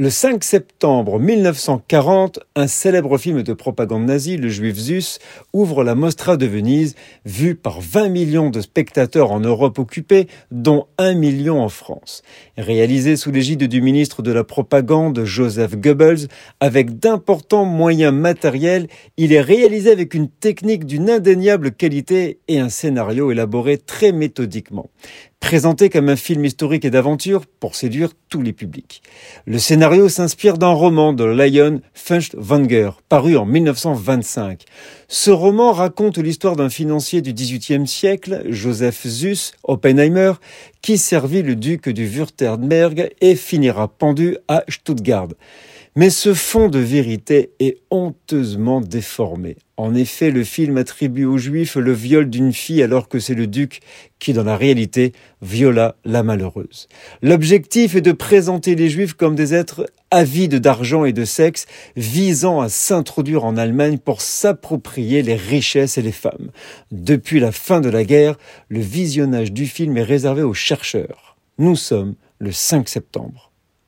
Le 5 septembre 1940, un célèbre film de propagande nazie, Le Juif Zus, ouvre la Mostra de Venise, vue par 20 millions de spectateurs en Europe occupée, dont 1 million en France. Réalisé sous l'égide du ministre de la Propagande, Joseph Goebbels, avec d'importants moyens matériels, il est réalisé avec une technique d'une indéniable qualité et un scénario élaboré très méthodiquement présenté comme un film historique et d'aventure pour séduire tous les publics. Le scénario s'inspire d'un roman de Lion Fünchtwanger, paru en 1925. Ce roman raconte l'histoire d'un financier du XVIIIe siècle, Joseph Zus Oppenheimer, qui servit le duc du Württemberg et finira pendu à Stuttgart. Mais ce fond de vérité est honteusement déformé. En effet, le film attribue aux Juifs le viol d'une fille alors que c'est le duc qui, dans la réalité, viola la malheureuse. L'objectif est de présenter les Juifs comme des êtres avides d'argent et de sexe, visant à s'introduire en Allemagne pour s'approprier les richesses et les femmes. Depuis la fin de la guerre, le visionnage du film est réservé aux chercheurs. Nous sommes le 5 septembre.